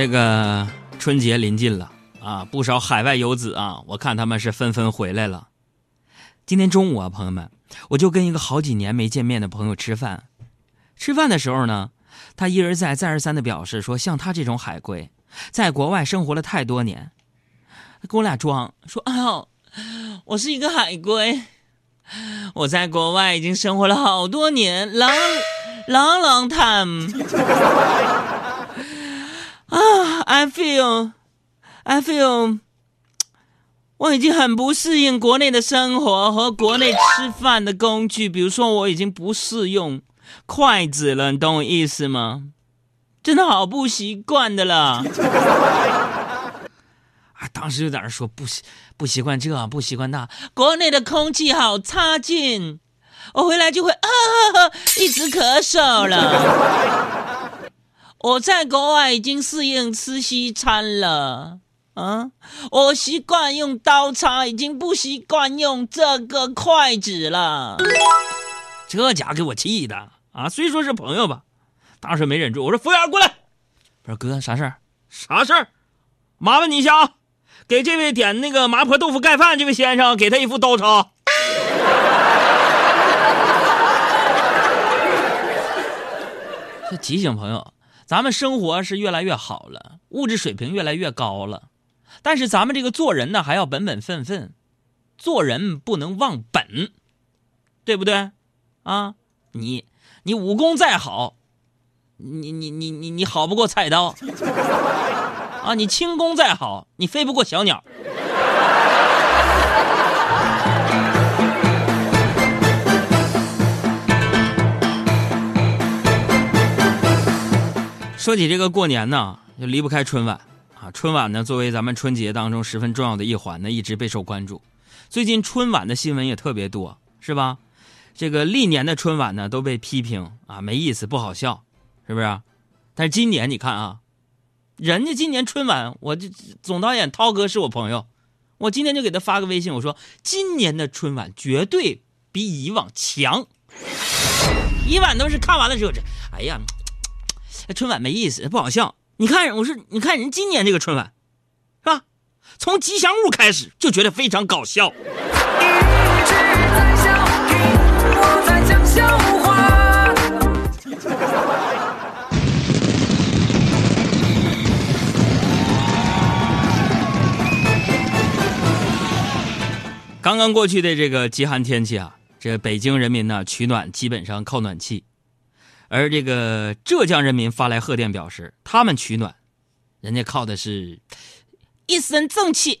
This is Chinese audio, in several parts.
这个春节临近了啊，不少海外游子啊，我看他们是纷纷回来了。今天中午啊，朋友们，我就跟一个好几年没见面的朋友吃饭。吃饭的时候呢，他一而再、再而三的表示说，像他这种海归，在国外生活了太多年，跟我俩装说：“哎呦，我是一个海归，我在国外已经生活了好多年，long long time。”啊，I feel, I feel，我已经很不适应国内的生活和国内吃饭的工具，比如说我已经不适用筷子了，你懂我意思吗？真的好不习惯的了。啊，当时就在那说不习不习惯这，不习惯那，国内的空气好差劲，我回来就会啊，一直咳嗽了。我在国外已经适应吃西餐了，啊，我习惯用刀叉，已经不习惯用这个筷子了。这家给我气的啊！虽说是朋友吧，当时没忍住，我说服务员过来，我说哥啥事儿？啥事儿？麻烦你一下啊，给这位点那个麻婆豆腐盖饭这位先生，给他一副刀叉。这提醒朋友。咱们生活是越来越好了，物质水平越来越高了，但是咱们这个做人呢，还要本本分分，做人不能忘本，对不对？啊，你你武功再好，你你你你你好不过菜刀，啊，你轻功再好，你飞不过小鸟。说起这个过年呢，就离不开春晚啊。春晚呢，作为咱们春节当中十分重要的一环呢，一直备受关注。最近春晚的新闻也特别多，是吧？这个历年的春晚呢，都被批评啊，没意思，不好笑，是不是？但是今年你看啊，人家今年春晚，我这总导演涛哥是我朋友，我今天就给他发个微信，我说今年的春晚绝对比以往强。以往都是看完了之后，这哎呀。春晚没意思，不好笑。你看，我说，你看人今年这个春晚，是吧？从吉祥物开始就觉得非常搞笑。刚刚过去的这个极寒天气啊，这北京人民呢取暖基本上靠暖气。而这个浙江人民发来贺电，表示他们取暖，人家靠的是一身正气。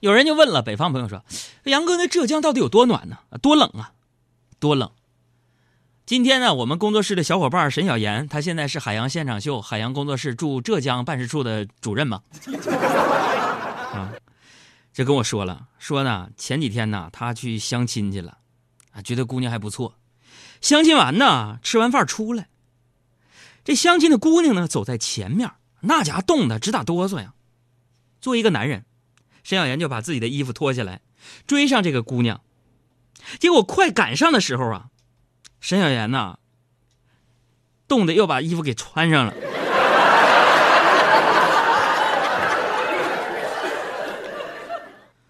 有人就问了，北方朋友说：“杨哥，那浙江到底有多暖呢？多冷啊？多冷？”今天呢，我们工作室的小伙伴沈小岩，他现在是海洋现场秀海洋工作室驻浙江办事处的主任嘛？啊，这跟我说了，说呢，前几天呢，他去相亲去了，啊，觉得姑娘还不错。相亲完呢，吃完饭出来，这相亲的姑娘呢走在前面，那家伙冻得直打哆嗦呀。作为一个男人，沈小岩就把自己的衣服脱下来，追上这个姑娘。结果快赶上的时候啊，沈小岩呐，冻得又把衣服给穿上了。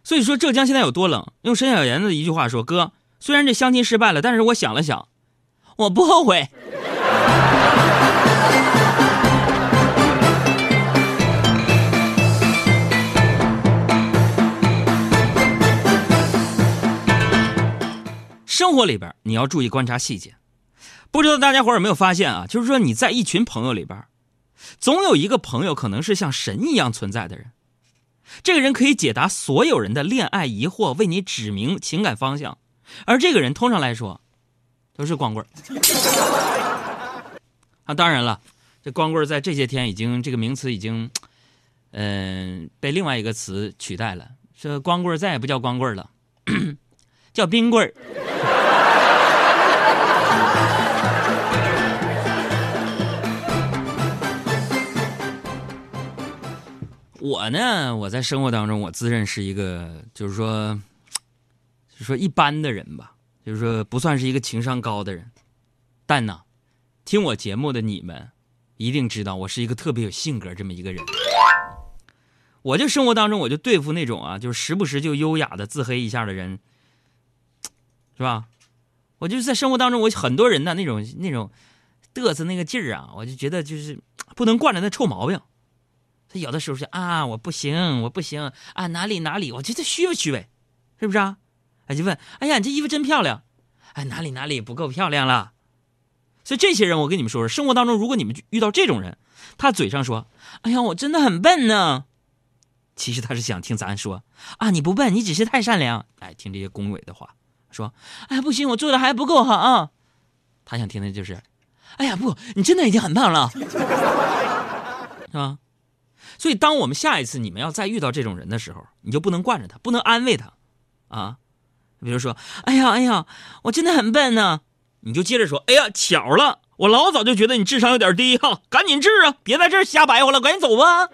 所以说浙江现在有多冷？用沈小岩的一句话说：“哥，虽然这相亲失败了，但是我想了想。”我不后悔。生活里边你要注意观察细节。不知道大家伙有没有发现啊？就是说你在一群朋友里边，总有一个朋友可能是像神一样存在的人。这个人可以解答所有人的恋爱疑惑，为你指明情感方向。而这个人通常来说。都是光棍 啊！当然了，这光棍在这些天已经这个名词已经，嗯，被另外一个词取代了。这光棍再也不叫光棍了，叫冰棍儿。我呢，我在生活当中，我自认是一个，就是说，就说一般的人吧。就是说，不算是一个情商高的人，但呢，听我节目的你们，一定知道我是一个特别有性格这么一个人。我就生活当中，我就对付那种啊，就是时不时就优雅的自黑一下的人，是吧？我就是在生活当中，我很多人的那种那种嘚瑟那个劲儿啊，我就觉得就是不能惯着那臭毛病。他有的时候是啊，我不行，我不行啊，哪里哪里，我觉得虚不虚伪，是不是啊？他就问，哎呀，你这衣服真漂亮，哎，哪里哪里不够漂亮了？所以这些人，我跟你们说说，生活当中如果你们遇到这种人，他嘴上说，哎呀，我真的很笨呢。其实他是想听咱说啊，你不笨，你只是太善良。哎，听这些恭维的话，说，哎，不行，我做的还不够好啊。他想听的就是，哎呀，不，你真的已经很棒了，是吧？所以，当我们下一次你们要再遇到这种人的时候，你就不能惯着他，不能安慰他，啊，比如说，哎呀，哎呀，我真的很笨呢，你就接着说，哎呀，巧了，我老早就觉得你智商有点低哈，赶紧治啊，别在这儿瞎白活了，赶紧走吧。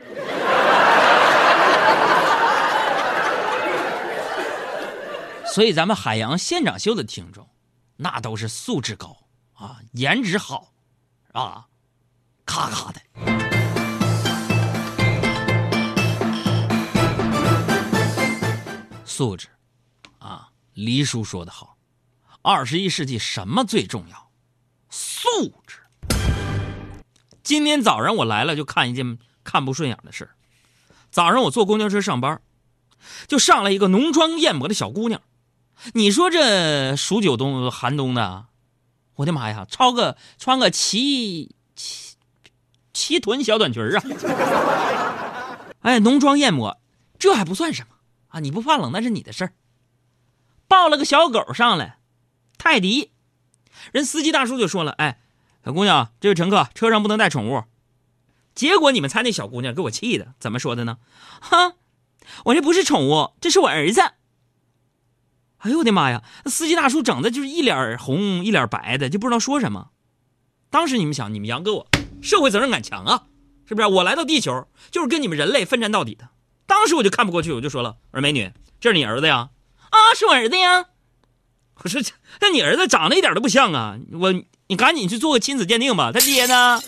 所以，咱们海洋现场秀的听众，那都是素质高啊，颜值好，啊，咔咔的。素质，啊，黎叔说的好，二十一世纪什么最重要？素质。今天早上我来了，就看一件看不顺眼的事早上我坐公交车上班，就上来一个浓妆艳抹的小姑娘。你说这数九冬寒冬的，我的妈呀，超个穿个齐齐齐臀小短裙啊！哎，浓妆艳抹，这还不算什么啊！你不怕冷那是你的事儿。抱了个小狗上来，泰迪，人司机大叔就说了：“哎，小姑娘，这位乘客，车上不能带宠物。”结果你们猜那小姑娘给我气的，怎么说的呢？哈，我这不是宠物，这是我儿子。哎呦我的妈呀！司机大叔整的就是一脸红一脸白的，就不知道说什么。当时你们想，你们杨哥我社会责任感强啊，是不是？我来到地球就是跟你们人类奋战到底的。当时我就看不过去，我就说了：“我说美女，这是你儿子呀？”啊，是我儿子呀。我说：“那你儿子长得一点都不像啊！我你赶紧去做个亲子鉴定吧，他爹呢？”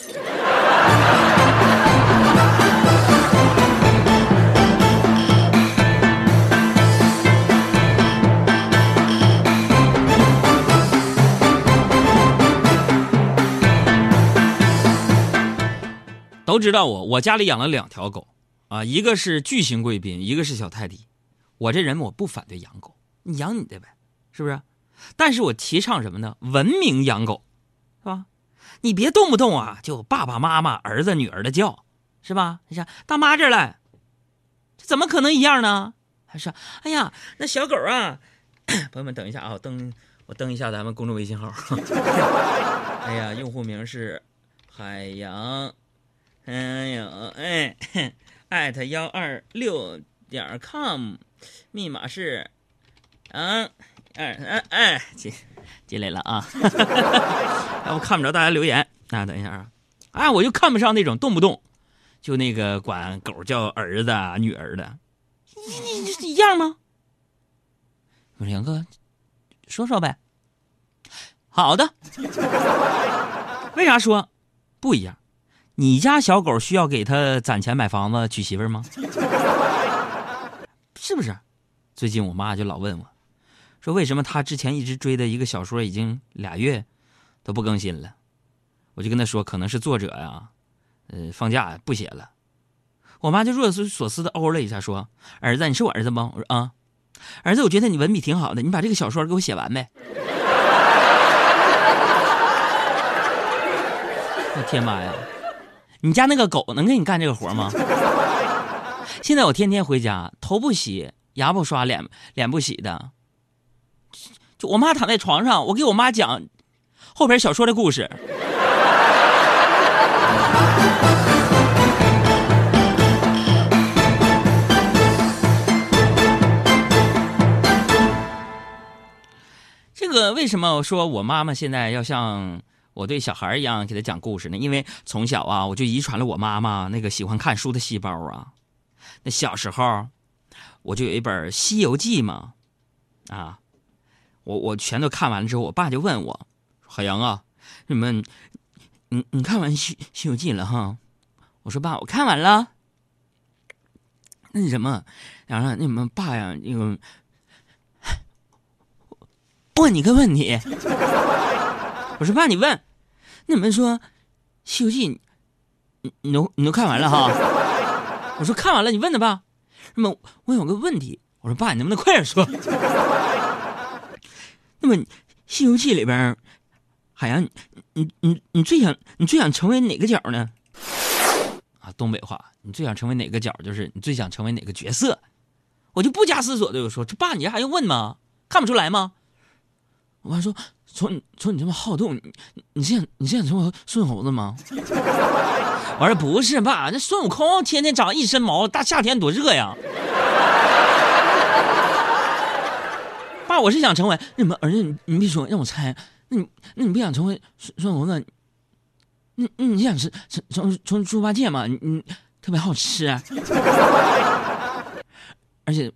都知道我，我家里养了两条狗，啊，一个是巨型贵宾，一个是小泰迪。我这人我不反对养狗，你养你的呗，是不是？但是我提倡什么呢？文明养狗，是吧？你别动不动啊就爸爸妈妈、儿子、女儿的叫，是吧？你想大妈这儿来，这怎么可能一样呢？还是哎呀，那小狗啊，朋友们等一下啊，登我登一下咱们公众微信号。哎呀，用户名是海洋。哎呦，哎，艾特幺二六点 com，密码是，嗯，二三哎，进进来了啊，要不看不着大家留言啊，等一下啊，哎，我就看不上那种动不动就那个管狗叫儿子女儿的，你你一样吗？我说杨哥，说说呗。好的，为啥说不一样？你家小狗需要给他攒钱买房子娶媳妇吗？是不是？最近我妈就老问我，说为什么他之前一直追的一个小说已经俩月都不更新了？我就跟他说，可能是作者呀，呃，放假不写了。我妈就若有所思的哦了一下，说：“儿子，你是我儿子吗？”我说：“啊，儿子，我觉得你文笔挺好的，你把这个小说给我写完呗。”我天妈呀！你家那个狗能给你干这个活吗？现在我天天回家，头不洗，牙不刷，脸脸不洗的。就我妈躺在床上，我给我妈讲后边小说的故事。这个为什么说我妈妈现在要像？我对小孩一样给他讲故事呢，因为从小啊，我就遗传了我妈妈那个喜欢看书的细胞啊。那小时候，我就有一本《西游记》嘛，啊，我我全都看完了之后，我爸就问我：“海洋啊，你们你你看完《西西游记》了哈？我说爸，我看完了。那什么，然后那什么爸呀，那个问你个问题。我说爸，你问。那你们说《西游记》，你你都你都看完了哈？我说看完了，你问的吧。那么我有个问题，我说爸，你能不能快点说？那么《西游记》里边，海洋，你你你最想你最想成为哪个角呢？啊，东北话，你最想成为哪个角？就是你最想成为哪个角色？我就不加思索的就说：“这爸，你这还用问吗？看不出来吗？”我爸说：“从从你这么好动，你你是想你是想成为孙猴子吗？” 我说：“不是，爸，那孙悟空天天长一身毛，大夏天多热呀。”爸，我是想成为那什么儿子，你你别说，让我猜，那你那你不想成为孙孙猴子？你你你想吃成成成猪八戒吗？你你特别好吃，啊 而且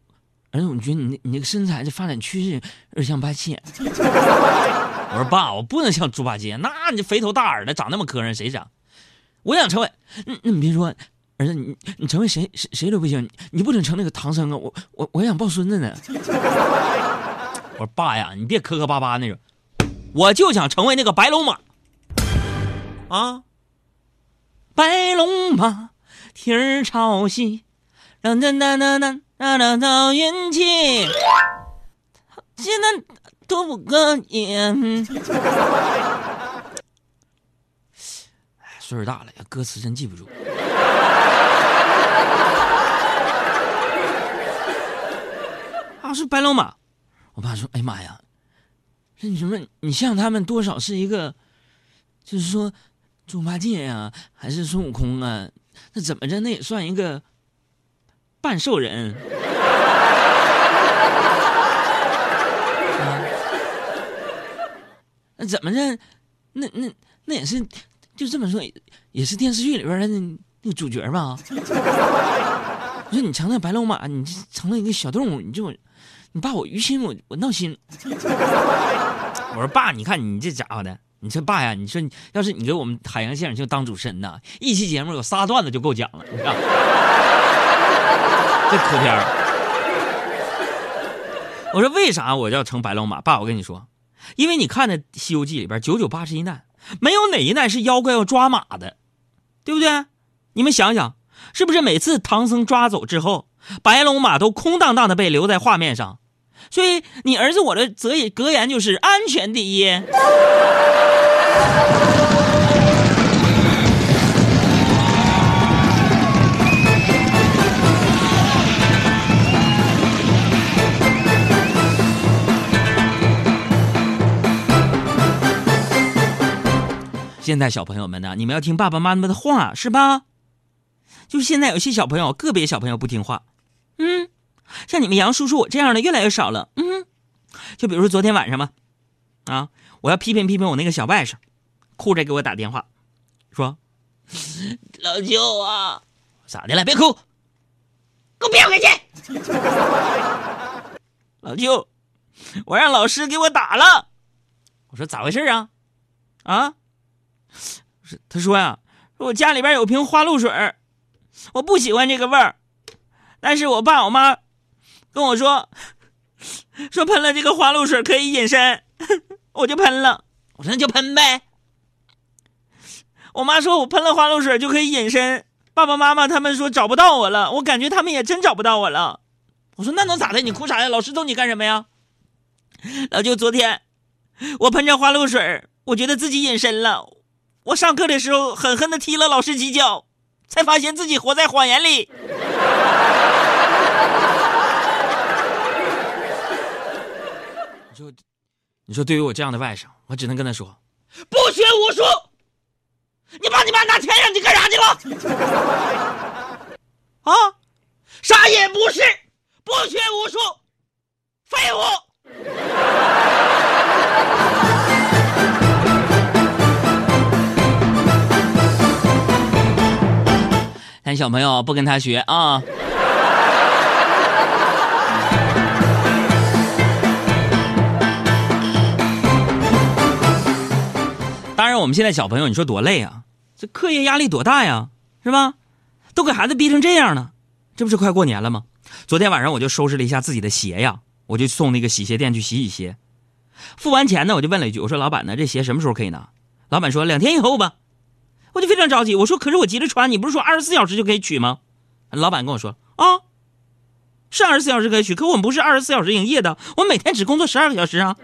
而且我觉得你那你那个身材这发展趋势有点像八戒。我说爸，我不能像猪八戒，那你肥头大耳的，长那么磕碜，谁长？我想成为，那那你别说，儿子，你你成为谁谁谁都不行，你不准成那个唐僧啊！我我我想抱孙子呢。我说爸呀，你别磕磕巴巴那种，我就想成为那个白龙马。啊，白龙马，蹄儿朝西，当当当当当当当到云际，现在多不可言。哎，岁数大了呀，歌词真记不住。啊，是白龙马。我爸说：“哎呀妈呀，那你什么？你像他们多少是一个，就是说。”猪八戒呀，还是孙悟空啊？那怎么着？那也算一个半兽人啊？那怎么着？那那那也是，就这么说，也是电视剧里边的那那个主角吧？你说你成了白龙马，你成了一个小动物，你就你爸我于心，我我闹心。我说爸，你看你这家伙的。你说爸呀，你说你要是你给我们海洋现场秀当主持人呐，一期节目有仨段子就够讲了，你知道？这磕片儿。我说为啥我要成白龙马？爸，我跟你说，因为你看的《西游记》里边九九八十一难，没有哪一难是妖怪要抓马的，对不对？你们想想，是不是每次唐僧抓走之后，白龙马都空荡荡的被留在画面上？所以你儿子我的则格言就是安全第一。现在小朋友们呢，你们要听爸爸妈妈的话，是吧？就是现在有些小朋友，个别小朋友不听话，嗯，像你们杨叔叔我这样的越来越少了，嗯，就比如说昨天晚上吧，啊。我要批评批评我那个小外甥，哭着给我打电话，说：“老舅啊，咋的了？别哭，给我别回去！老舅，我让老师给我打了。我说咋回事啊？啊？是他说呀，说我家里边有瓶花露水，我不喜欢这个味儿，但是我爸我妈跟我说，说喷了这个花露水可以隐身。”我就喷了，我说那就喷呗。我妈说我喷了花露水就可以隐身，爸爸妈妈他们说找不到我了，我感觉他们也真找不到我了。我说那能咋的？你哭啥呀？老师揍你干什么呀？老舅，昨天我喷着花露水，我觉得自己隐身了。我上课的时候狠狠的踢了老师几脚，才发现自己活在谎言里。你说。你说对于我这样的外甥，我只能跟他说：不学无术。你把你妈拿钱让你干啥去了？啊，啥也不是，不学无术，废物。但小朋友不跟他学啊。我们现在小朋友，你说多累啊，这课业压力多大呀，是吧？都给孩子逼成这样了，这不是快过年了吗？昨天晚上我就收拾了一下自己的鞋呀，我就送那个洗鞋店去洗洗鞋。付完钱呢，我就问了一句：“我说老板呢，这鞋什么时候可以拿？”老板说：“两天以后吧。”我就非常着急，我说：“可是我急着穿，你不是说二十四小时就可以取吗？”老板跟我说：“啊，是二十四小时可以取，可我们不是二十四小时营业的，我每天只工作十二个小时啊。”